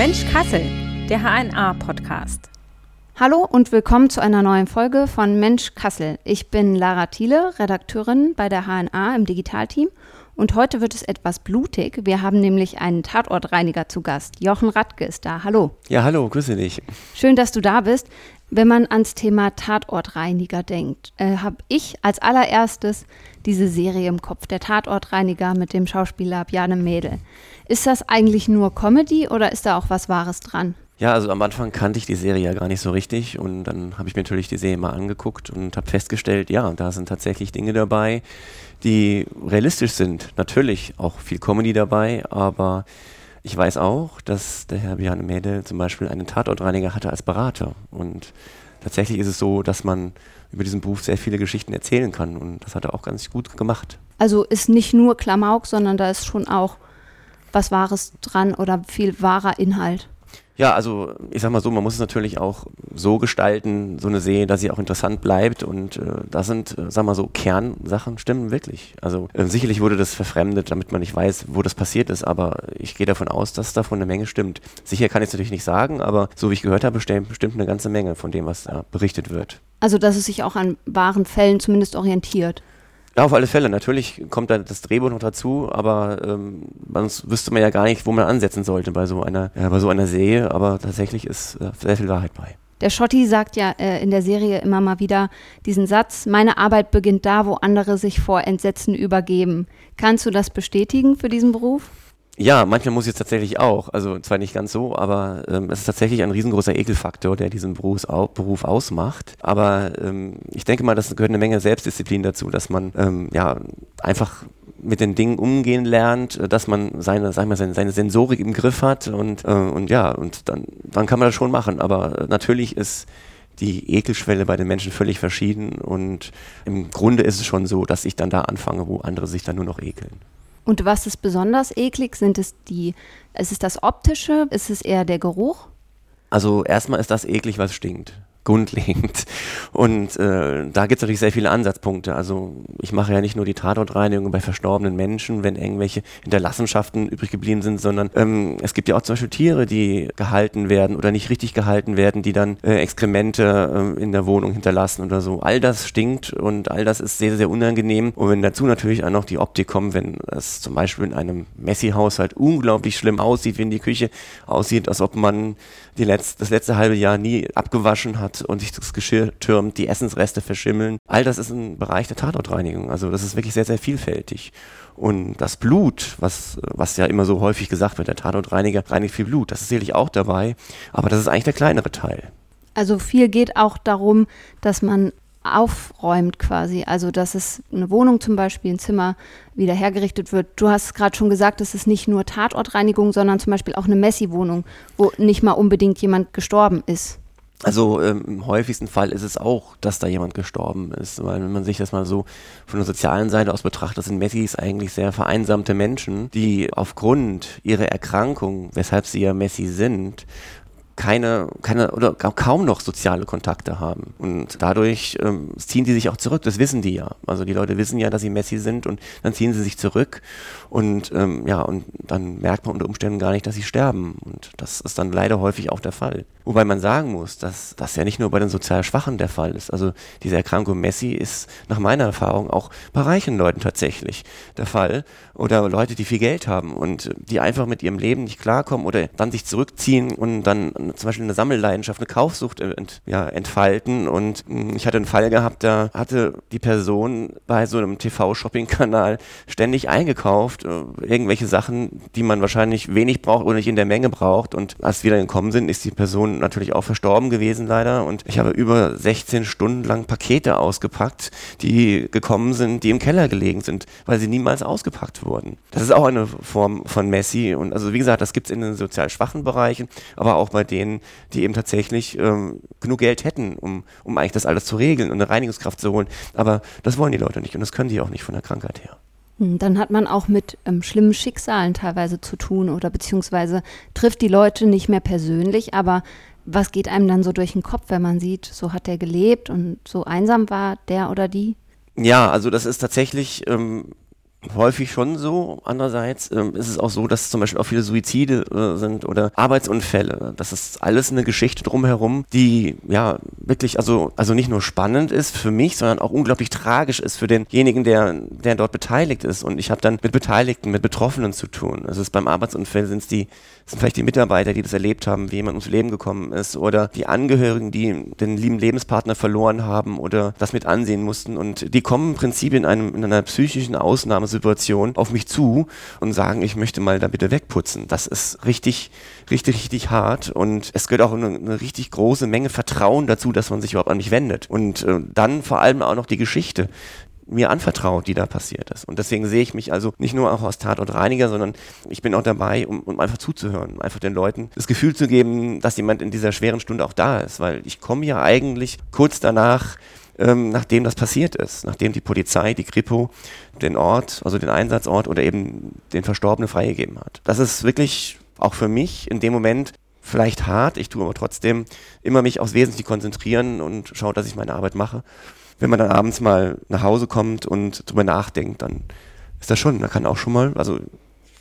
Mensch Kassel, der HNA-Podcast. Hallo und willkommen zu einer neuen Folge von Mensch Kassel. Ich bin Lara Thiele, Redakteurin bei der HNA im Digitalteam. Und heute wird es etwas blutig. Wir haben nämlich einen Tatortreiniger zu Gast. Jochen Radke ist da. Hallo. Ja, hallo, grüße dich. Schön, dass du da bist. Wenn man ans Thema Tatortreiniger denkt, äh, habe ich als allererstes diese Serie im Kopf, der Tatortreiniger mit dem Schauspieler Bjarne Mädel. Ist das eigentlich nur Comedy oder ist da auch was Wahres dran? Ja, also am Anfang kannte ich die Serie ja gar nicht so richtig und dann habe ich mir natürlich die Serie mal angeguckt und habe festgestellt, ja, da sind tatsächlich Dinge dabei, die realistisch sind. Natürlich auch viel Comedy dabei, aber ich weiß auch, dass der Herr Bjarne Mädel zum Beispiel einen Tatortreiniger hatte als Berater und tatsächlich ist es so, dass man über diesen Beruf sehr viele Geschichten erzählen kann und das hat er auch ganz gut gemacht. Also ist nicht nur Klamauk, sondern da ist schon auch was Wahres dran oder viel wahrer Inhalt. Ja, also ich sag mal so, man muss es natürlich auch so gestalten, so eine Serie, dass sie auch interessant bleibt und äh, da sind, äh, sag mal so, Kernsachen stimmen wirklich. Also äh, sicherlich wurde das verfremdet, damit man nicht weiß, wo das passiert ist, aber ich gehe davon aus, dass davon eine Menge stimmt. Sicher kann ich es natürlich nicht sagen, aber so wie ich gehört habe, stimmt bestimmt eine ganze Menge von dem, was da berichtet wird. Also dass es sich auch an wahren Fällen zumindest orientiert. Ja, auf alle Fälle. Natürlich kommt da das Drehbuch noch dazu, aber ähm, sonst wüsste man ja gar nicht, wo man ansetzen sollte bei so einer, ja, bei so einer Serie. Aber tatsächlich ist äh, sehr viel Wahrheit bei. Der Schotti sagt ja äh, in der Serie immer mal wieder diesen Satz, meine Arbeit beginnt da, wo andere sich vor Entsetzen übergeben. Kannst du das bestätigen für diesen Beruf? Ja, manchmal muss ich es tatsächlich auch. Also zwar nicht ganz so, aber ähm, es ist tatsächlich ein riesengroßer Ekelfaktor, der diesen Berufs, au Beruf ausmacht. Aber ähm, ich denke mal, das gehört eine Menge Selbstdisziplin dazu, dass man ähm, ja einfach mit den Dingen umgehen lernt, dass man seine, sag mal, seine, seine Sensorik im Griff hat und, äh, und ja, und dann, dann kann man das schon machen. Aber natürlich ist die Ekelschwelle bei den Menschen völlig verschieden und im Grunde ist es schon so, dass ich dann da anfange, wo andere sich dann nur noch ekeln. Und was ist besonders eklig? Sind es die, ist es das Optische? Ist es eher der Geruch? Also erstmal ist das eklig, was stinkt grundlegend. Und äh, da gibt es natürlich sehr viele Ansatzpunkte. Also ich mache ja nicht nur die Tatortreinigung bei verstorbenen Menschen, wenn irgendwelche Hinterlassenschaften übrig geblieben sind, sondern ähm, es gibt ja auch zum Beispiel Tiere, die gehalten werden oder nicht richtig gehalten werden, die dann äh, Exkremente äh, in der Wohnung hinterlassen oder so. All das stinkt und all das ist sehr, sehr unangenehm. Und wenn dazu natürlich auch noch die Optik kommt, wenn es zum Beispiel in einem Messi-Haushalt unglaublich schlimm aussieht, wenn die Küche aussieht, als ob man die Letz das letzte halbe Jahr nie abgewaschen hat und sich das Geschirr türmt, die Essensreste verschimmeln. All das ist ein Bereich der Tatortreinigung. Also das ist wirklich sehr, sehr vielfältig. Und das Blut, was, was ja immer so häufig gesagt wird, der Tatortreiniger reinigt viel Blut, das ist sicherlich auch dabei, aber das ist eigentlich der kleinere Teil. Also viel geht auch darum, dass man aufräumt quasi. Also dass es eine Wohnung zum Beispiel, ein Zimmer wieder hergerichtet wird. Du hast gerade schon gesagt, es ist nicht nur Tatortreinigung, sondern zum Beispiel auch eine Messi-Wohnung, wo nicht mal unbedingt jemand gestorben ist. Also ähm, im häufigsten Fall ist es auch, dass da jemand gestorben ist, weil wenn man sich das mal so von der sozialen Seite aus betrachtet, sind Messis eigentlich sehr vereinsamte Menschen, die aufgrund ihrer Erkrankung, weshalb sie ja Messi sind, keine, keine oder kaum noch soziale Kontakte haben. Und dadurch ähm, ziehen die sich auch zurück. Das wissen die ja. Also die Leute wissen ja, dass sie Messi sind und dann ziehen sie sich zurück. Und ähm, ja, und dann merkt man unter Umständen gar nicht, dass sie sterben. Und das ist dann leider häufig auch der Fall. Wobei man sagen muss, dass das ja nicht nur bei den sozial Schwachen der Fall ist. Also diese Erkrankung Messi ist nach meiner Erfahrung auch bei reichen Leuten tatsächlich der Fall. Oder Leute, die viel Geld haben und die einfach mit ihrem Leben nicht klarkommen oder dann sich zurückziehen und dann zum Beispiel eine Sammelleidenschaft, eine Kaufsucht ent, ja, entfalten. Und hm, ich hatte einen Fall gehabt, da hatte die Person bei so einem TV-Shopping-Kanal ständig eingekauft, äh, irgendwelche Sachen, die man wahrscheinlich wenig braucht oder nicht in der Menge braucht. Und als wir dann gekommen sind, ist die Person natürlich auch verstorben gewesen leider. Und ich habe über 16 Stunden lang Pakete ausgepackt, die gekommen sind, die im Keller gelegen sind, weil sie niemals ausgepackt wurden. Das ist auch eine Form von Messi. Und also wie gesagt, das gibt es in den sozial schwachen Bereichen, aber auch bei denen, die eben tatsächlich ähm, genug Geld hätten, um, um eigentlich das alles zu regeln und eine Reinigungskraft zu holen. Aber das wollen die Leute nicht und das können die auch nicht von der Krankheit her. Hm, dann hat man auch mit ähm, schlimmen Schicksalen teilweise zu tun oder beziehungsweise trifft die Leute nicht mehr persönlich, aber was geht einem dann so durch den Kopf, wenn man sieht, so hat der gelebt und so einsam war der oder die? Ja, also das ist tatsächlich ähm, häufig schon so. Andererseits ähm, ist es auch so, dass zum Beispiel auch viele Suizide äh, sind oder Arbeitsunfälle. Das ist alles eine Geschichte drumherum, die ja wirklich also also nicht nur spannend ist für mich, sondern auch unglaublich tragisch ist für denjenigen, der der dort beteiligt ist. Und ich habe dann mit Beteiligten, mit Betroffenen zu tun. Also beim Arbeitsunfall sind es die sind vielleicht die Mitarbeiter, die das erlebt haben, wie jemand ums Leben gekommen ist, oder die Angehörigen, die den lieben Lebenspartner verloren haben oder das mit ansehen mussten. Und die kommen im Prinzip in, einem, in einer psychischen Ausnahmesituation auf mich zu und sagen, ich möchte mal da bitte wegputzen. Das ist richtig, richtig, richtig hart. Und es gehört auch eine, eine richtig große Menge Vertrauen dazu, dass man sich überhaupt an mich wendet. Und äh, dann vor allem auch noch die Geschichte mir anvertraut, die da passiert ist. Und deswegen sehe ich mich also nicht nur auch als Tatortreiniger, sondern ich bin auch dabei, um, um einfach zuzuhören, einfach den Leuten das Gefühl zu geben, dass jemand in dieser schweren Stunde auch da ist, weil ich komme ja eigentlich kurz danach, ähm, nachdem das passiert ist, nachdem die Polizei, die Kripo den Ort, also den Einsatzort oder eben den Verstorbenen freigegeben hat. Das ist wirklich auch für mich in dem Moment vielleicht hart, ich tue aber trotzdem immer mich aufs Wesentliche konzentrieren und schaue, dass ich meine Arbeit mache wenn man dann abends mal nach Hause kommt und drüber nachdenkt, dann ist das schon, da kann auch schon mal, also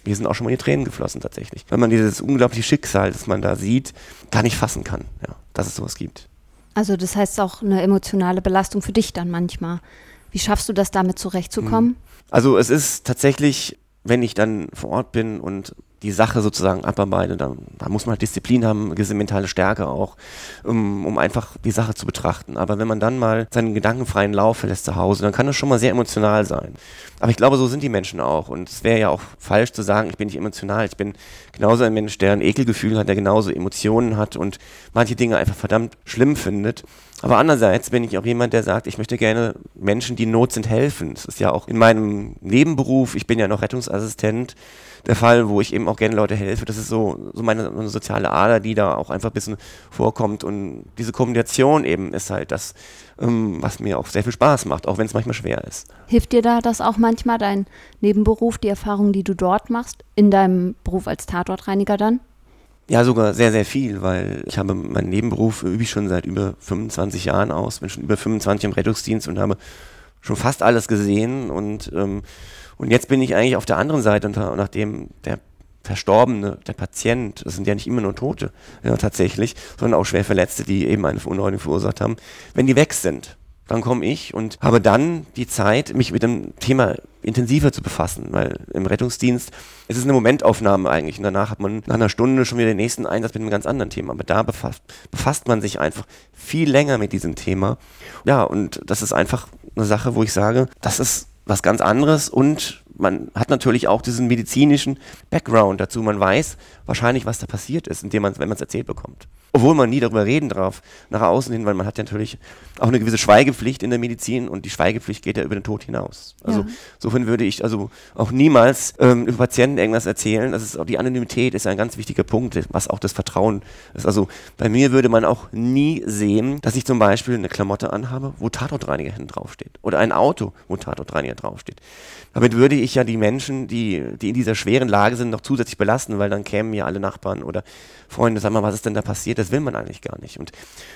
hier sind auch schon mal die Tränen geflossen tatsächlich. Wenn man dieses unglaubliche Schicksal, das man da sieht, gar nicht fassen kann, ja, dass es sowas gibt. Also das heißt auch eine emotionale Belastung für dich dann manchmal. Wie schaffst du das damit zurechtzukommen? Hm. Also es ist tatsächlich, wenn ich dann vor Ort bin und die Sache sozusagen abarbeite. Da, da muss man halt Disziplin haben, gewisse mentale Stärke auch, um, um einfach die Sache zu betrachten. Aber wenn man dann mal seinen gedankenfreien Lauf verlässt zu Hause, dann kann das schon mal sehr emotional sein. Aber ich glaube, so sind die Menschen auch. Und es wäre ja auch falsch zu sagen, ich bin nicht emotional. Ich bin genauso ein Mensch, der ein Ekelgefühl hat, der genauso Emotionen hat und manche Dinge einfach verdammt schlimm findet. Aber andererseits bin ich auch jemand, der sagt, ich möchte gerne Menschen, die in Not sind, helfen. Das ist ja auch in meinem Nebenberuf, ich bin ja noch Rettungsassistent, der Fall, wo ich eben auch gerne Leute helfe. Das ist so, so meine, meine soziale Ader, die da auch einfach ein bisschen vorkommt. Und diese Kombination eben ist halt das, ähm, was mir auch sehr viel Spaß macht, auch wenn es manchmal schwer ist. Hilft dir da das auch manchmal, dein Nebenberuf, die Erfahrungen, die du dort machst, in deinem Beruf als Tatortreiniger dann? Ja, sogar sehr, sehr viel, weil ich habe meinen Nebenberuf übe ich schon seit über 25 Jahren aus, bin schon über 25 im Rettungsdienst und habe schon fast alles gesehen und ähm, und jetzt bin ich eigentlich auf der anderen Seite, und nachdem der Verstorbene, der Patient, das sind ja nicht immer nur Tote, ja, tatsächlich, sondern auch schwer Verletzte, die eben eine Verunreinigung verursacht haben, wenn die weg sind, dann komme ich und habe dann die Zeit, mich mit dem Thema intensiver zu befassen, weil im Rettungsdienst es ist eine Momentaufnahme eigentlich und danach hat man nach einer Stunde schon wieder den nächsten Einsatz mit einem ganz anderen Thema. Aber da befasst, befasst man sich einfach viel länger mit diesem Thema. Ja, und das ist einfach eine Sache, wo ich sage, das ist was ganz anderes und man hat natürlich auch diesen medizinischen Background dazu. Man weiß wahrscheinlich, was da passiert ist, indem man, wenn man es erzählt bekommt. Obwohl man nie darüber reden darf, nach außen hin, weil man hat ja natürlich auch eine gewisse Schweigepflicht in der Medizin und die Schweigepflicht geht ja über den Tod hinaus. Also ja. insofern würde ich also auch niemals ähm, über Patienten irgendwas erzählen. Das ist die Anonymität ist ein ganz wichtiger Punkt, was auch das Vertrauen ist. Also bei mir würde man auch nie sehen, dass ich zum Beispiel eine Klamotte anhabe, wo Tatortreiniger hinten draufsteht. Oder ein Auto, wo Tatortreiniger draufsteht. Damit würde ich ja die Menschen, die, die in dieser schweren Lage sind, noch zusätzlich belasten, weil dann kämen ja alle Nachbarn oder Freunde, sag mal, was ist denn da passiert? Das will man eigentlich gar nicht. Und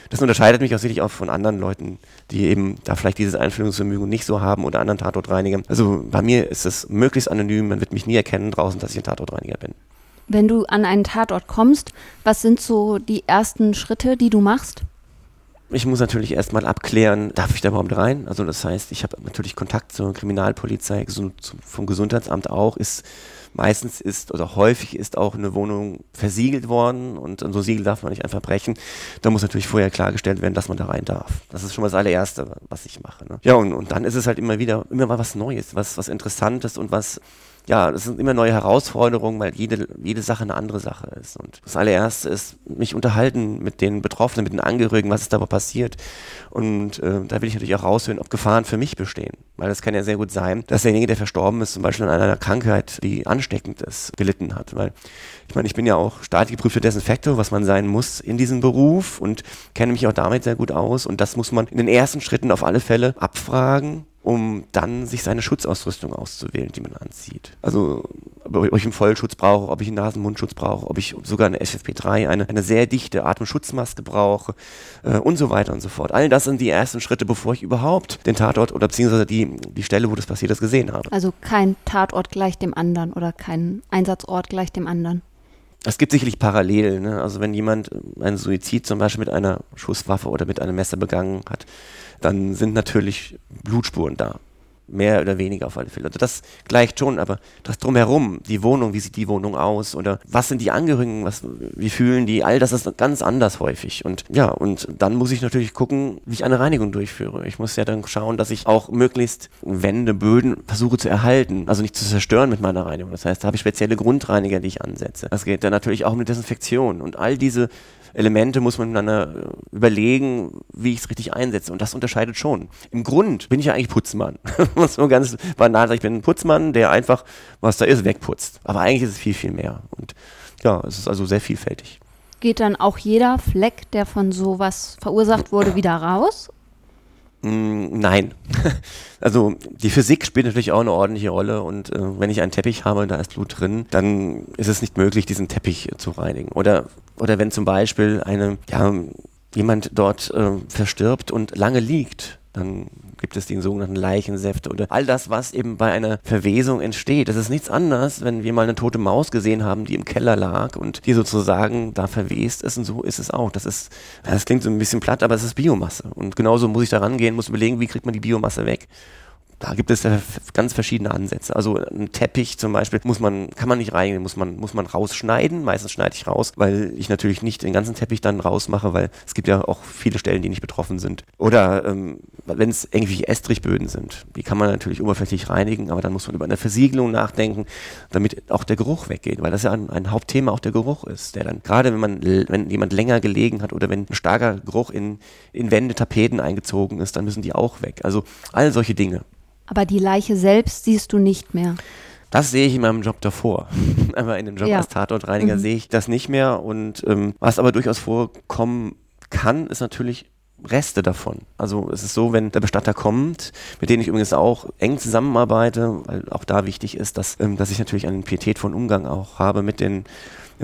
das unterscheidet mich auch sicherlich auch von anderen Leuten, die eben da vielleicht dieses Einfühlungsvermögen nicht so haben oder anderen Tatortreinigern. Also bei mir ist es möglichst anonym, man wird mich nie erkennen draußen, dass ich ein Tatortreiniger bin. Wenn du an einen Tatort kommst, was sind so die ersten Schritte, die du machst? Ich muss natürlich erstmal abklären, darf ich da überhaupt rein? Also das heißt, ich habe natürlich Kontakt zur Kriminalpolizei, vom Gesundheitsamt auch, ist meistens ist oder häufig ist auch eine Wohnung versiegelt worden und so Siegel darf man nicht einfach brechen. Da muss natürlich vorher klargestellt werden, dass man da rein darf. Das ist schon mal das allererste, was ich mache. Ne? Ja, und, und dann ist es halt immer wieder, immer mal was Neues, was, was Interessantes und was ja, das sind immer neue Herausforderungen, weil jede, jede Sache eine andere Sache ist. Und das allererste ist, mich unterhalten mit den Betroffenen, mit den Angehörigen, was ist da passiert. Und äh, da will ich natürlich auch raushören, ob Gefahren für mich bestehen. Weil es kann ja sehr gut sein, dass derjenige, der verstorben ist, zum Beispiel an einer Krankheit, die ansteckend ist, gelitten hat. Weil ich meine, ich bin ja auch staatlich geprüfter Desinfektor, was man sein muss in diesem Beruf und kenne mich auch damit sehr gut aus. Und das muss man in den ersten Schritten auf alle Fälle abfragen um dann sich seine Schutzausrüstung auszuwählen, die man anzieht. Also ob ich einen Vollschutz brauche, ob ich einen Nasenmundschutz brauche, ob ich sogar eine FFP3, eine, eine sehr dichte Atemschutzmaske brauche äh, und so weiter und so fort. All das sind die ersten Schritte, bevor ich überhaupt den Tatort oder beziehungsweise die, die Stelle, wo das passiert ist, gesehen habe. Also kein Tatort gleich dem anderen oder kein Einsatzort gleich dem anderen. Es gibt sicherlich Parallelen. Ne? Also wenn jemand einen Suizid zum Beispiel mit einer Schusswaffe oder mit einem Messer begangen hat, dann sind natürlich Blutspuren da mehr oder weniger auf alle Fälle. Also das gleicht schon, aber das drumherum, die Wohnung, wie sieht die Wohnung aus oder was sind die Angehörigen, was, wie fühlen die, all das ist ganz anders häufig. Und ja, und dann muss ich natürlich gucken, wie ich eine Reinigung durchführe. Ich muss ja dann schauen, dass ich auch möglichst Wände, Böden versuche zu erhalten, also nicht zu zerstören mit meiner Reinigung. Das heißt, da habe ich spezielle Grundreiniger, die ich ansetze. Das geht dann natürlich auch mit Desinfektion und all diese Elemente muss man dann äh, überlegen, wie ich es richtig einsetze. Und das unterscheidet schon. Im Grund bin ich ja eigentlich Putzmann. muss man ganz banal sagen, ich bin ein Putzmann, der einfach, was da ist, wegputzt. Aber eigentlich ist es viel, viel mehr. Und ja, es ist also sehr vielfältig. Geht dann auch jeder Fleck, der von sowas verursacht wurde, wieder raus? Mm, nein. Also die Physik spielt natürlich auch eine ordentliche Rolle und äh, wenn ich einen Teppich habe, da ist Blut drin, dann ist es nicht möglich, diesen Teppich zu reinigen. Oder, oder wenn zum Beispiel eine, ja, jemand dort äh, verstirbt und lange liegt, dann gibt es den sogenannten Leichensäfte oder all das, was eben bei einer Verwesung entsteht. Das ist nichts anderes, wenn wir mal eine tote Maus gesehen haben, die im Keller lag und die sozusagen da verwest ist und so ist es auch. Das ist, das klingt so ein bisschen platt, aber es ist Biomasse. Und genauso muss ich da rangehen, muss überlegen, wie kriegt man die Biomasse weg da gibt es ja ganz verschiedene Ansätze. Also ein Teppich zum Beispiel muss man, kann man nicht reinigen, muss man, muss man rausschneiden. Meistens schneide ich raus, weil ich natürlich nicht den ganzen Teppich dann rausmache, weil es gibt ja auch viele Stellen, die nicht betroffen sind. Oder ähm, wenn es irgendwie Estrichböden sind, die kann man natürlich oberflächlich reinigen, aber dann muss man über eine Versiegelung nachdenken, damit auch der Geruch weggeht, weil das ja ein, ein Hauptthema auch der Geruch ist, der dann, gerade wenn man, wenn jemand länger gelegen hat oder wenn ein starker Geruch in, in Wände, Tapeten eingezogen ist, dann müssen die auch weg. Also all solche Dinge. Aber die Leiche selbst siehst du nicht mehr. Das sehe ich in meinem Job davor. aber in dem Job ja. als Tatortreiniger mhm. sehe ich das nicht mehr. Und ähm, was aber durchaus vorkommen kann, ist natürlich Reste davon. Also es ist so, wenn der Bestatter kommt, mit dem ich übrigens auch eng zusammenarbeite, weil auch da wichtig ist, dass, ähm, dass ich natürlich einen pietätvollen Umgang auch habe mit den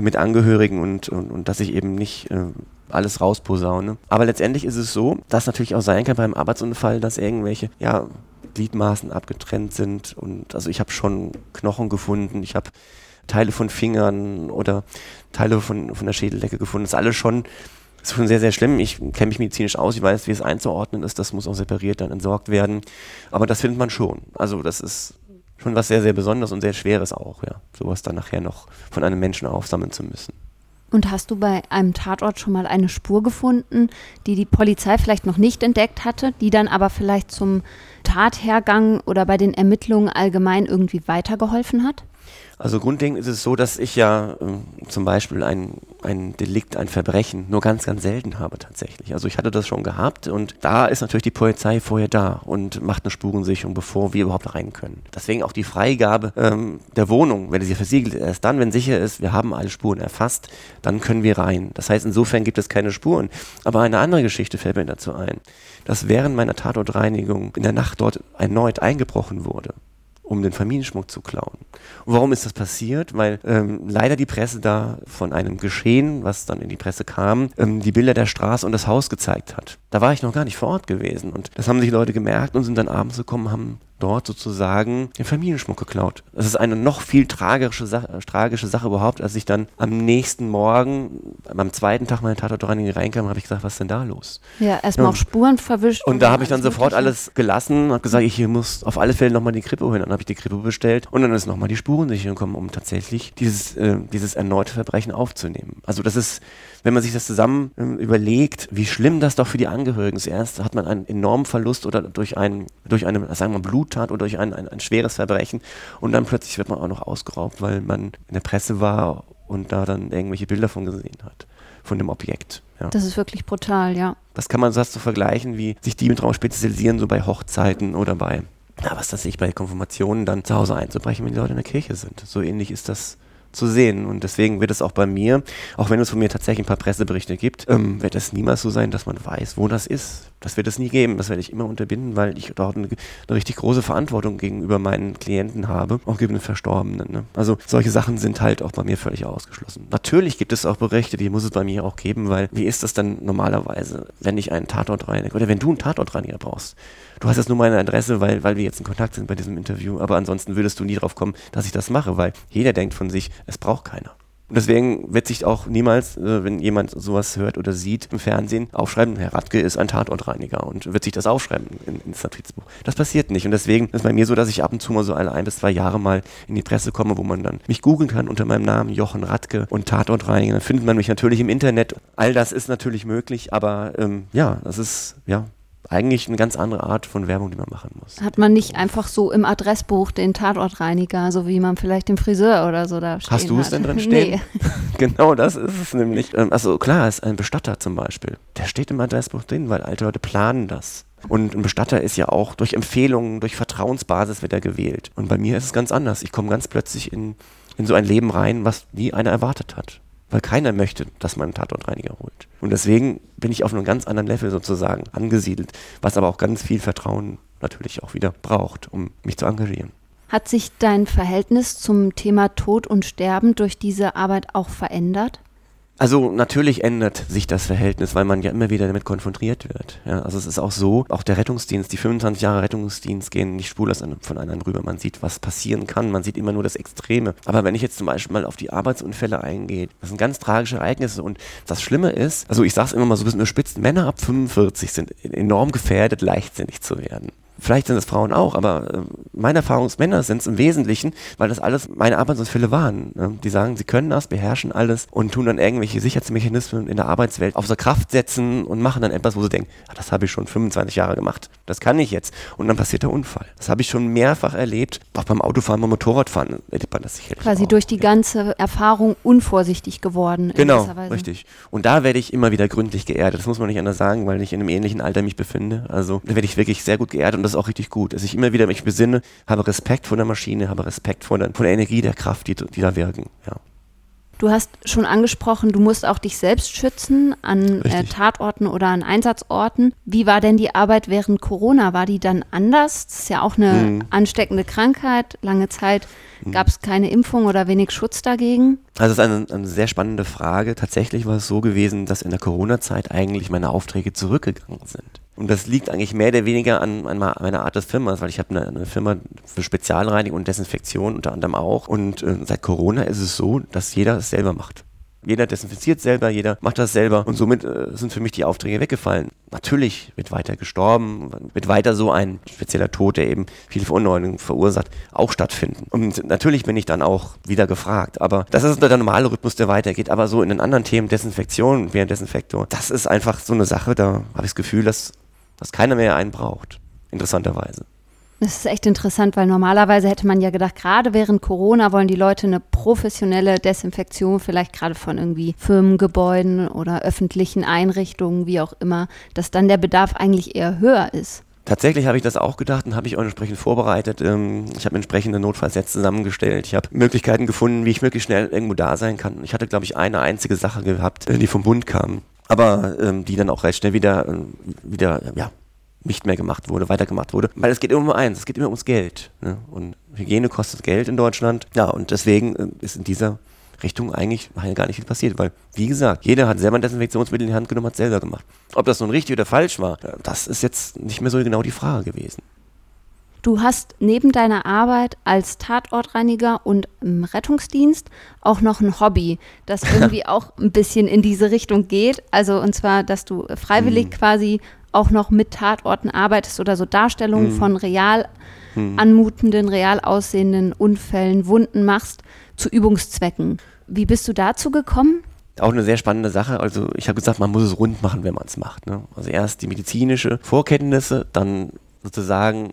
mit Angehörigen und, und, und dass ich eben nicht äh, alles rausposaune. Aber letztendlich ist es so, dass natürlich auch sein kann beim Arbeitsunfall, dass irgendwelche, ja, Gliedmaßen abgetrennt sind. Und also ich habe schon Knochen gefunden, ich habe Teile von Fingern oder Teile von, von der Schädeldecke gefunden. Das ist alles schon, ist schon sehr, sehr schlimm. Ich kenne mich medizinisch aus, ich weiß, wie es einzuordnen ist. Das muss auch separiert dann entsorgt werden. Aber das findet man schon. Also das ist schon was sehr, sehr Besonderes und sehr Schweres auch, ja. Sowas dann nachher noch von einem Menschen aufsammeln zu müssen. Und hast du bei einem Tatort schon mal eine Spur gefunden, die die Polizei vielleicht noch nicht entdeckt hatte, die dann aber vielleicht zum Tathergang oder bei den Ermittlungen allgemein irgendwie weitergeholfen hat? Also grundlegend ist es so, dass ich ja äh, zum Beispiel ein, ein Delikt, ein Verbrechen nur ganz, ganz selten habe tatsächlich. Also ich hatte das schon gehabt und da ist natürlich die Polizei vorher da und macht eine Spurensicherung, bevor wir überhaupt rein können. Deswegen auch die Freigabe ähm, der Wohnung, wenn sie versiegelt ist, erst dann, wenn sicher ist, wir haben alle Spuren erfasst, dann können wir rein. Das heißt, insofern gibt es keine Spuren. Aber eine andere Geschichte fällt mir dazu ein, dass während meiner Tatortreinigung in der Nacht dort erneut eingebrochen wurde um den Familienschmuck zu klauen. Und warum ist das passiert? Weil ähm, leider die Presse da von einem Geschehen, was dann in die Presse kam, ähm, die Bilder der Straße und das Haus gezeigt hat. Da war ich noch gar nicht vor Ort gewesen und das haben sich Leute gemerkt und sind dann abends gekommen, haben dort sozusagen den Familienschmuck geklaut. Das ist eine noch viel tragische Sache, tragische Sache überhaupt, als ich dann am nächsten Morgen, am zweiten Tag meiner Tatortreinigung reinkam, habe ich gesagt, was ist denn da los? Ja, erstmal ja. auch Spuren verwischt. Und da habe ich dann sofort alles gelassen und habe gesagt, ich muss auf alle Fälle nochmal die Krippe holen. Dann habe ich die Krippe bestellt und dann ist nochmal die Spurensicherung gekommen, um tatsächlich dieses, äh, dieses erneute Verbrechen aufzunehmen. Also das ist, wenn man sich das zusammen äh, überlegt, wie schlimm das doch für die Angehörigen ist. Erst hat man einen enormen Verlust oder durch einen, durch eine, sagen wir, Blut Bluttat oder durch ein, ein, ein schweres Verbrechen und dann plötzlich wird man auch noch ausgeraubt, weil man in der Presse war und da dann irgendwelche Bilder von gesehen hat, von dem Objekt. Ja. Das ist wirklich brutal, ja. Das kann man so vergleichen, wie sich die mit Raum spezialisieren, so bei Hochzeiten oder bei, ja, was das sich bei Konfirmationen dann zu Hause einzubrechen, wenn die Leute in der Kirche sind. So ähnlich ist das zu sehen. Und deswegen wird es auch bei mir, auch wenn es von mir tatsächlich ein paar Presseberichte gibt, ähm, wird es niemals so sein, dass man weiß, wo das ist. Das wird es nie geben. Das werde ich immer unterbinden, weil ich dort eine, eine richtig große Verantwortung gegenüber meinen Klienten habe, auch gegenüber den Verstorbenen. Ne? Also solche Sachen sind halt auch bei mir völlig ausgeschlossen. Natürlich gibt es auch Berichte, die muss es bei mir auch geben, weil wie ist das dann normalerweise, wenn ich einen Tatortreiniger oder wenn du einen Tatortreiniger brauchst? Du hast jetzt nur meine Adresse, weil, weil wir jetzt in Kontakt sind bei diesem Interview, aber ansonsten würdest du nie drauf kommen, dass ich das mache, weil jeder denkt von sich, es braucht keiner. Und deswegen wird sich auch niemals, äh, wenn jemand sowas hört oder sieht im Fernsehen, aufschreiben, Herr Radke ist ein Tatortreiniger und wird sich das aufschreiben in, ins Notizbuch. Das passiert nicht. Und deswegen ist bei mir so, dass ich ab und zu mal so alle ein bis zwei Jahre mal in die Presse komme, wo man dann mich googeln kann unter meinem Namen Jochen Radke und Tatortreiniger. Dann findet man mich natürlich im Internet. All das ist natürlich möglich, aber ähm, ja, das ist, ja, eigentlich eine ganz andere Art von Werbung, die man machen muss. Hat man nicht einfach so im Adressbuch den Tatortreiniger, so wie man vielleicht den Friseur oder so da steht. Hast du es denn drin stehen? Nee. genau, das ist es nämlich. Ähm, also klar, ist ein Bestatter zum Beispiel. Der steht im Adressbuch drin, weil alte Leute planen das. Und ein Bestatter ist ja auch durch Empfehlungen, durch Vertrauensbasis wird er gewählt. Und bei mir ist es ganz anders. Ich komme ganz plötzlich in, in so ein Leben rein, was nie einer erwartet hat weil keiner möchte, dass man einen Tatortreiniger holt. Und deswegen bin ich auf einem ganz anderen Level sozusagen angesiedelt, was aber auch ganz viel Vertrauen natürlich auch wieder braucht, um mich zu engagieren. Hat sich dein Verhältnis zum Thema Tod und Sterben durch diese Arbeit auch verändert? Also natürlich ändert sich das Verhältnis, weil man ja immer wieder damit konfrontiert wird. Ja, also es ist auch so, auch der Rettungsdienst, die 25 Jahre Rettungsdienst gehen nicht spurlos von einem rüber. Man sieht, was passieren kann, man sieht immer nur das Extreme. Aber wenn ich jetzt zum Beispiel mal auf die Arbeitsunfälle eingehe, das sind ganz tragische Ereignisse und das Schlimme ist, also ich sage es immer mal so ein bisschen überspitzt, Männer ab 45 sind enorm gefährdet, leichtsinnig zu werden. Vielleicht sind es Frauen auch, aber äh, meine Erfahrungsmänner sind es im Wesentlichen, weil das alles meine Arbeitsunfälle waren. Ne? Die sagen, sie können das, beherrschen alles und tun dann irgendwelche Sicherheitsmechanismen in der Arbeitswelt außer Kraft setzen und machen dann etwas, wo sie denken, ah, das habe ich schon 25 Jahre gemacht, das kann ich jetzt. Und dann passiert der Unfall. Das habe ich schon mehrfach erlebt, auch beim Autofahren, beim Motorradfahren erlebt man das sicherlich Quasi auch. durch die ganze Erfahrung unvorsichtig geworden. Genau, richtig. Und da werde ich immer wieder gründlich geerdet. Das muss man nicht anders sagen, weil ich in einem ähnlichen Alter mich befinde. Also da werde ich wirklich sehr gut geerdet und das ist auch richtig gut. Dass ich immer wieder mich besinne, habe Respekt vor der Maschine, habe Respekt vor der, vor der Energie, der Kraft, die, die da wirken. Ja. Du hast schon angesprochen, du musst auch dich selbst schützen an äh, Tatorten oder an Einsatzorten. Wie war denn die Arbeit während Corona? War die dann anders? Das ist ja auch eine mhm. ansteckende Krankheit. Lange Zeit mhm. gab es keine Impfung oder wenig Schutz dagegen. Also das ist eine, eine sehr spannende Frage. Tatsächlich war es so gewesen, dass in der Corona-Zeit eigentlich meine Aufträge zurückgegangen sind. Und das liegt eigentlich mehr oder weniger an, an meiner Art des Firmas, weil ich habe eine, eine, Firma für Spezialreinigung und Desinfektion unter anderem auch. Und äh, seit Corona ist es so, dass jeder es selber macht. Jeder desinfiziert selber, jeder macht das selber und somit äh, sind für mich die Aufträge weggefallen. Natürlich wird weiter gestorben, wird weiter so ein spezieller Tod, der eben viele Verunreinigungen verursacht, auch stattfinden. Und natürlich bin ich dann auch wieder gefragt, aber das ist der normale Rhythmus, der weitergeht. Aber so in den anderen Themen, Desinfektion, Desinfektor, das ist einfach so eine Sache, da habe ich das Gefühl, dass dass keiner mehr einen braucht, interessanterweise. Das ist echt interessant, weil normalerweise hätte man ja gedacht, gerade während Corona wollen die Leute eine professionelle Desinfektion, vielleicht gerade von irgendwie Firmengebäuden oder öffentlichen Einrichtungen, wie auch immer, dass dann der Bedarf eigentlich eher höher ist. Tatsächlich habe ich das auch gedacht und habe ich auch entsprechend vorbereitet. Ähm, ich habe entsprechende Notfallsets zusammengestellt. Ich habe Möglichkeiten gefunden, wie ich möglichst schnell irgendwo da sein kann. Ich hatte, glaube ich, eine einzige Sache gehabt, äh, die vom Bund kam aber ähm, die dann auch recht schnell wieder, äh, wieder ja, nicht mehr gemacht wurde, weitergemacht wurde. Weil es geht immer um eins, es geht immer ums Geld. Ne? Und Hygiene kostet Geld in Deutschland. Ja, und deswegen äh, ist in dieser Richtung eigentlich gar nicht viel passiert, weil, wie gesagt, jeder hat selber ein Desinfektionsmittel in die Hand genommen, hat selber gemacht. Ob das nun richtig oder falsch war, das ist jetzt nicht mehr so genau die Frage gewesen. Du hast neben deiner Arbeit als Tatortreiniger und im Rettungsdienst auch noch ein Hobby, das irgendwie auch ein bisschen in diese Richtung geht. Also und zwar, dass du freiwillig mhm. quasi auch noch mit Tatorten arbeitest oder so Darstellungen mhm. von real mhm. anmutenden, real aussehenden Unfällen, Wunden machst zu Übungszwecken. Wie bist du dazu gekommen? auch eine sehr spannende Sache. Also ich habe gesagt, man muss es rund machen, wenn man es macht. Ne? Also erst die medizinische Vorkenntnisse, dann sozusagen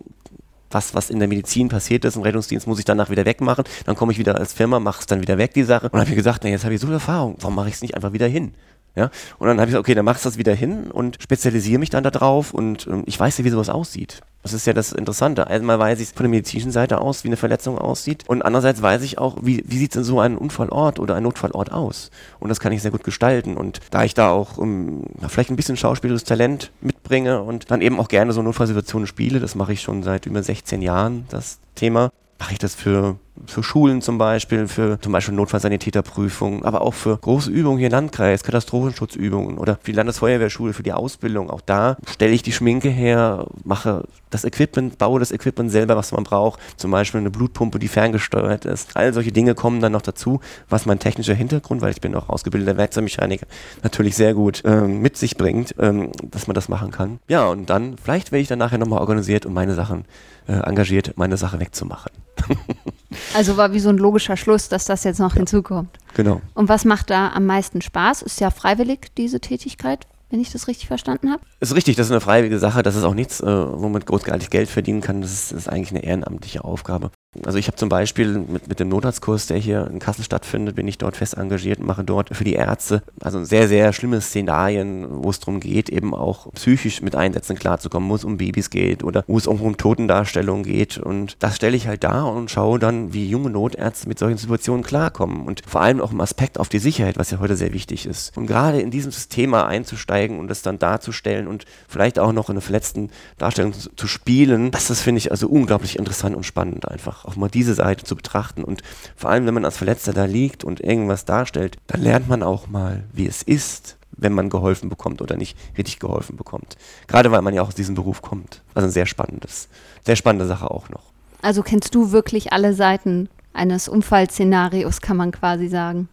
was, was in der Medizin passiert ist im Rettungsdienst, muss ich danach wieder wegmachen. Dann komme ich wieder als Firma, mache es dann wieder weg, die Sache. Und habe mir gesagt, na, jetzt habe ich so viel Erfahrung, warum mache ich es nicht einfach wieder hin? Ja? Und dann habe ich gesagt, okay, dann machst du das wieder hin und spezialisiere mich dann da drauf und ähm, ich weiß ja, wie sowas aussieht. Das ist ja das Interessante. Einmal weiß ich von der medizinischen Seite aus, wie eine Verletzung aussieht. Und andererseits weiß ich auch, wie, wie sieht denn so ein Unfallort oder ein Notfallort aus. Und das kann ich sehr gut gestalten. Und da ich da auch um, vielleicht ein bisschen schauspielerisches Talent mitbringe, mitbringe und dann eben auch gerne so Notfallsituationen spiele. Das mache ich schon seit über 16 Jahren, das Thema. Mache ich das für für Schulen zum Beispiel, für zum Beispiel Notfallsanitäterprüfungen, aber auch für große Übungen hier im Landkreis, Katastrophenschutzübungen oder für die Landesfeuerwehrschule, für die Ausbildung. Auch da stelle ich die Schminke her, mache das Equipment, baue das Equipment selber, was man braucht. Zum Beispiel eine Blutpumpe, die ferngesteuert ist. All solche Dinge kommen dann noch dazu, was mein technischer Hintergrund, weil ich bin auch ausgebildeter Werkzeugmechaniker, natürlich sehr gut ähm, mit sich bringt, ähm, dass man das machen kann. Ja, und dann, vielleicht werde ich dann nachher nochmal organisiert und meine Sachen äh, engagiert, meine Sache wegzumachen. Also war wie so ein logischer Schluss, dass das jetzt noch ja. hinzukommt. Genau. Und was macht da am meisten Spaß? Ist ja freiwillig diese Tätigkeit, wenn ich das richtig verstanden habe. Ist richtig, das ist eine freiwillige Sache. Das ist auch nichts, äh, womit großartig Geld verdienen kann. Das ist, das ist eigentlich eine ehrenamtliche Aufgabe. Also ich habe zum Beispiel mit, mit dem Notarztkurs, der hier in Kassel stattfindet, bin ich dort fest engagiert und mache dort für die Ärzte also sehr, sehr schlimme Szenarien, wo es darum geht, eben auch psychisch mit Einsätzen klarzukommen, wo es um Babys geht oder wo es auch um Totendarstellungen geht. Und das stelle ich halt da und schaue dann, wie junge Notärzte mit solchen Situationen klarkommen. Und vor allem auch im Aspekt auf die Sicherheit, was ja heute sehr wichtig ist. Und gerade in dieses Thema einzusteigen und es dann darzustellen und vielleicht auch noch in einer verletzten Darstellung zu, spielen, das ist, finde ich, also unglaublich interessant und spannend einfach auch mal diese Seite zu betrachten. Und vor allem, wenn man als Verletzter da liegt und irgendwas darstellt, dann lernt man auch mal, wie es ist, wenn man geholfen bekommt oder nicht richtig geholfen bekommt. Gerade weil man ja auch aus diesem Beruf kommt. Also ein sehr spannendes, sehr spannende Sache auch noch. Also kennst du wirklich alle Seiten eines Unfallszenarios, kann man quasi sagen?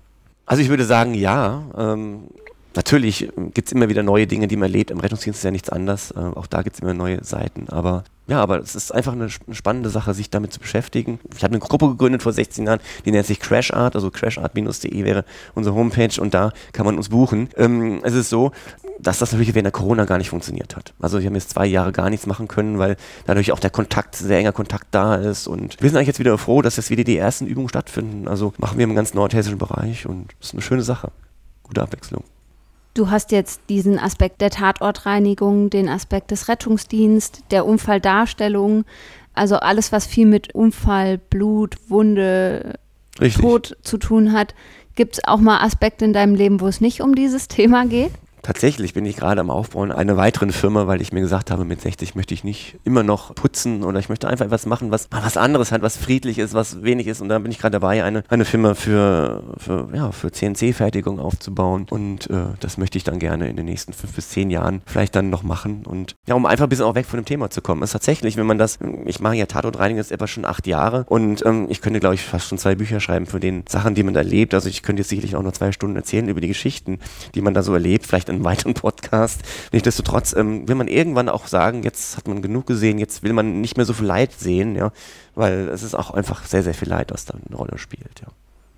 Also ich würde sagen, ja. Ähm, natürlich gibt es immer wieder neue Dinge, die man erlebt. Im Rettungsdienst ist ja nichts anders. Äh, auch da gibt es immer neue Seiten. Aber ja, aber es ist einfach eine, spannende Sache, sich damit zu beschäftigen. Ich habe eine Gruppe gegründet vor 16 Jahren, die nennt sich Crash Art, also crashart-de wäre unsere Homepage und da kann man uns buchen. Ähm, es ist so, dass das natürlich während der Corona gar nicht funktioniert hat. Also wir haben jetzt zwei Jahre gar nichts machen können, weil dadurch auch der Kontakt, sehr enger Kontakt da ist und wir sind eigentlich jetzt wieder froh, dass jetzt wieder die ersten Übungen stattfinden. Also machen wir im ganzen nordhessischen Bereich und das ist eine schöne Sache. Gute Abwechslung. Du hast jetzt diesen Aspekt der Tatortreinigung, den Aspekt des Rettungsdienstes, der Unfalldarstellung, also alles, was viel mit Unfall, Blut, Wunde, Richtig. Tod zu tun hat. Gibt es auch mal Aspekte in deinem Leben, wo es nicht um dieses Thema geht? Tatsächlich bin ich gerade am Aufbauen einer weiteren Firma, weil ich mir gesagt habe, mit 60 möchte ich nicht immer noch putzen oder ich möchte einfach etwas machen, was was anderes hat, was friedlich ist, was wenig ist. Und da bin ich gerade dabei, eine, eine Firma für, für, ja, für CNC-Fertigung aufzubauen. Und äh, das möchte ich dann gerne in den nächsten fünf bis zehn Jahren vielleicht dann noch machen. Und ja, um einfach ein bisschen auch weg von dem Thema zu kommen. Ist tatsächlich, wenn man das, ich mache ja Tatortreinigung jetzt etwa schon acht Jahre und ähm, ich könnte, glaube ich, fast schon zwei Bücher schreiben für den Sachen, die man da erlebt. Also ich könnte jetzt sicherlich auch noch zwei Stunden erzählen über die Geschichten, die man da so erlebt. Vielleicht einen weiteren Podcast. Nichtsdestotrotz ähm, will man irgendwann auch sagen, jetzt hat man genug gesehen, jetzt will man nicht mehr so viel Leid sehen, ja, weil es ist auch einfach sehr, sehr viel Leid, was da eine Rolle spielt, ja.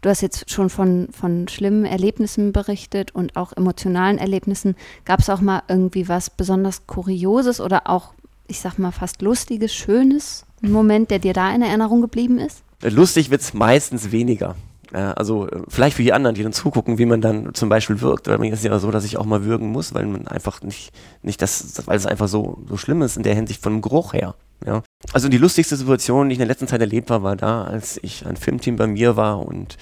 Du hast jetzt schon von, von schlimmen Erlebnissen berichtet und auch emotionalen Erlebnissen. Gab es auch mal irgendwie was besonders Kurioses oder auch, ich sag mal, fast Lustiges, Schönes? Ein Moment, der dir da in Erinnerung geblieben ist? Lustig wird es meistens weniger. Also äh, vielleicht für die anderen, die dann zugucken, wie man dann zum Beispiel wirkt. Weil mir ist ja so, dass ich auch mal würgen muss, weil man einfach nicht, nicht das, weil es einfach so, so schlimm ist in der Hinsicht von dem Geruch her. Ja. Also die lustigste Situation, die ich in der letzten Zeit erlebt war, war da, als ich ein Filmteam bei mir war und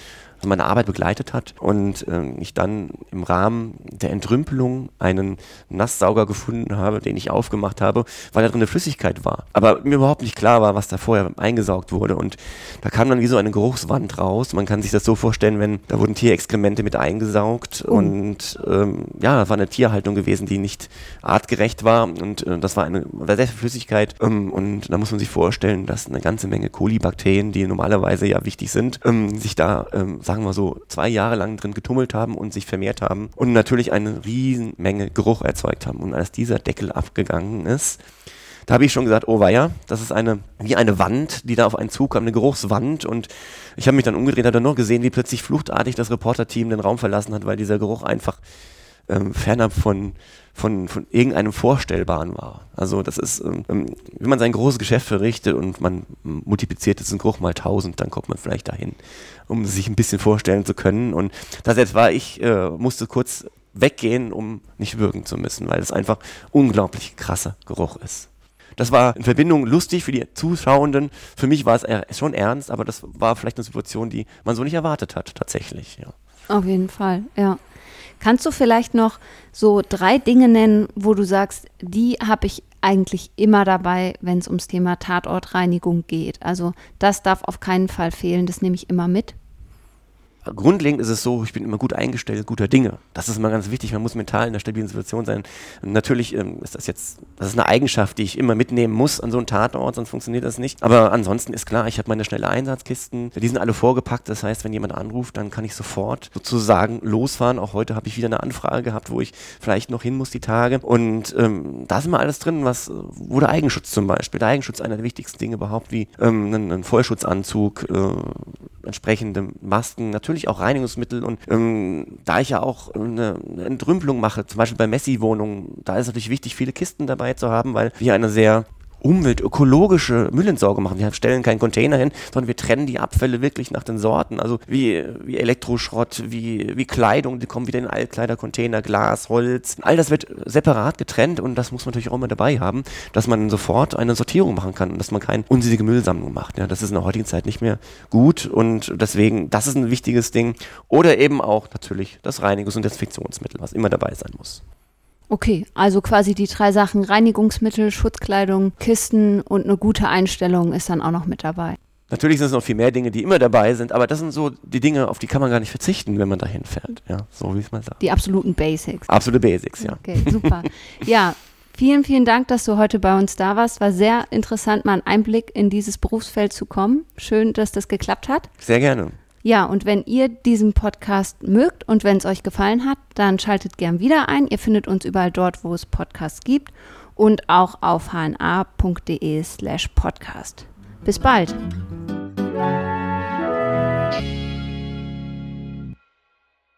also meine Arbeit begleitet hat und äh, ich dann im Rahmen der Entrümpelung einen Nasssauger gefunden habe, den ich aufgemacht habe, weil da drin eine Flüssigkeit war. Aber mir überhaupt nicht klar war, was da vorher eingesaugt wurde und da kam dann wie so eine Geruchswand raus. Man kann sich das so vorstellen, wenn da wurden Tierexkremente mit eingesaugt oh. und ähm, ja, das war eine Tierhaltung gewesen, die nicht artgerecht war und äh, das war eine war sehr viel Flüssigkeit ähm, und da muss man sich vorstellen, dass eine ganze Menge Kolibakterien, die normalerweise ja wichtig sind, ähm, sich da ähm, sagen wir so, zwei Jahre lang drin getummelt haben und sich vermehrt haben und natürlich eine riesen Menge Geruch erzeugt haben. Und als dieser Deckel abgegangen ist, da habe ich schon gesagt, oh weia, das ist eine, wie eine Wand, die da auf einen zukam, eine Geruchswand. Und ich habe mich dann umgedreht, habe dann nur gesehen, wie plötzlich fluchtartig das Reporterteam den Raum verlassen hat, weil dieser Geruch einfach ähm, fernab von, von, von irgendeinem Vorstellbaren war. Also das ist, ähm, ähm, wenn man sein großes Geschäft verrichtet und man multipliziert diesen Geruch mal tausend, dann kommt man vielleicht dahin, um sich ein bisschen vorstellen zu können. Und das jetzt war, ich äh, musste kurz weggehen, um nicht würgen zu müssen, weil es einfach unglaublich krasser Geruch ist. Das war in Verbindung lustig für die Zuschauenden. Für mich war es schon ernst, aber das war vielleicht eine Situation, die man so nicht erwartet hat, tatsächlich. Ja. Auf jeden Fall, ja. Kannst du vielleicht noch so drei Dinge nennen, wo du sagst, die habe ich eigentlich immer dabei, wenn es ums Thema Tatortreinigung geht? Also das darf auf keinen Fall fehlen, das nehme ich immer mit grundlegend ist es so, ich bin immer gut eingestellt, guter Dinge. Das ist immer ganz wichtig. Man muss mental in einer stabilen Situation sein. Und natürlich ähm, ist das jetzt, das ist eine Eigenschaft, die ich immer mitnehmen muss an so einen Tatort, sonst funktioniert das nicht. Aber ansonsten ist klar, ich habe meine schnelle Einsatzkisten. Die sind alle vorgepackt. Das heißt, wenn jemand anruft, dann kann ich sofort sozusagen losfahren. Auch heute habe ich wieder eine Anfrage gehabt, wo ich vielleicht noch hin muss die Tage. Und ähm, da ist immer alles drin, was, wo der Eigenschutz zum Beispiel, der Eigenschutz einer der wichtigsten Dinge überhaupt, wie ähm, ein, ein Vollschutzanzug, äh, entsprechende Masken, natürlich auch Reinigungsmittel und ähm, da ich ja auch eine, eine Entrümpelung mache, zum Beispiel bei Messi-Wohnungen, da ist es natürlich wichtig, viele Kisten dabei zu haben, weil wir eine sehr umweltökologische Müllentsorgung machen. Wir stellen keinen Container hin, sondern wir trennen die Abfälle wirklich nach den Sorten. Also wie, wie Elektroschrott, wie, wie Kleidung, die kommen wieder in Altkleidercontainer, Glas, Holz. All das wird separat getrennt und das muss man natürlich auch immer dabei haben, dass man sofort eine Sortierung machen kann und dass man keine unsinnige Müllsammlung macht. Ja, das ist in der heutigen Zeit nicht mehr gut und deswegen, das ist ein wichtiges Ding. Oder eben auch natürlich das Reinigungs- und Desinfektionsmittel, was immer dabei sein muss. Okay, also quasi die drei Sachen Reinigungsmittel, Schutzkleidung, Kisten und eine gute Einstellung ist dann auch noch mit dabei. Natürlich sind es noch viel mehr Dinge, die immer dabei sind, aber das sind so die Dinge, auf die kann man gar nicht verzichten, wenn man dahin fährt. Ja, so wie es mal sagt. Die absoluten Basics. Absolute Basics, ja. Okay, super. ja, vielen, vielen Dank, dass du heute bei uns da warst. War sehr interessant, mal einen Einblick in dieses Berufsfeld zu kommen. Schön, dass das geklappt hat. Sehr gerne. Ja, und wenn ihr diesen Podcast mögt und wenn es euch gefallen hat, dann schaltet gern wieder ein. Ihr findet uns überall dort, wo es Podcasts gibt und auch auf hna.de slash podcast. Bis bald.